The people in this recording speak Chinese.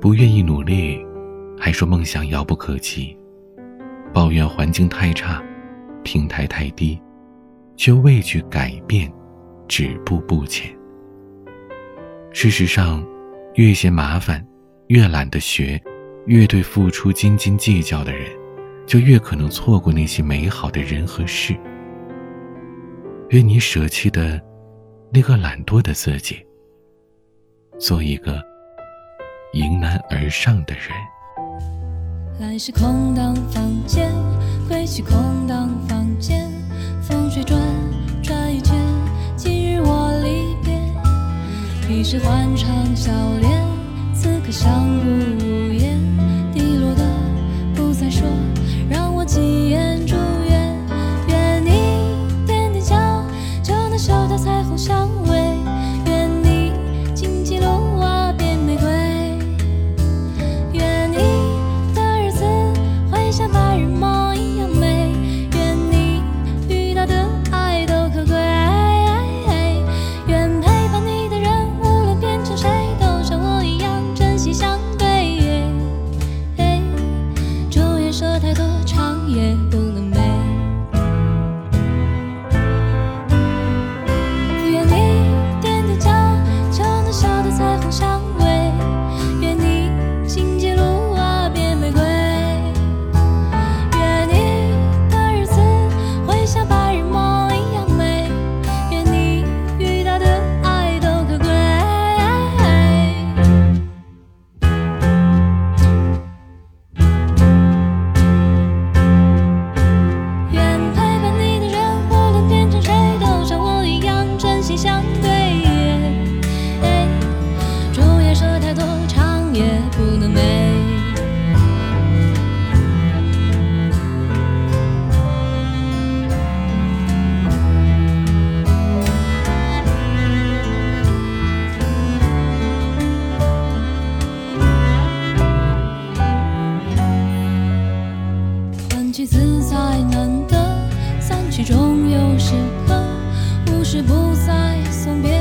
不愿意努力，还说梦想遥不可及，抱怨环境太差，平台太低，却畏惧改变，止步不前。事实上，越嫌麻烦，越懒得学，越对付出斤斤计较的人，就越可能错过那些美好的人和事。愿你舍弃的，那个懒惰的自己，做一个迎难而上的人。来时空荡房间，归去空荡房间，风水转转一圈，今日我离别。彼时欢畅笑脸，此刻相顾无言，滴落的不再说，让我几眼。想始终有时刻，无时不在送别。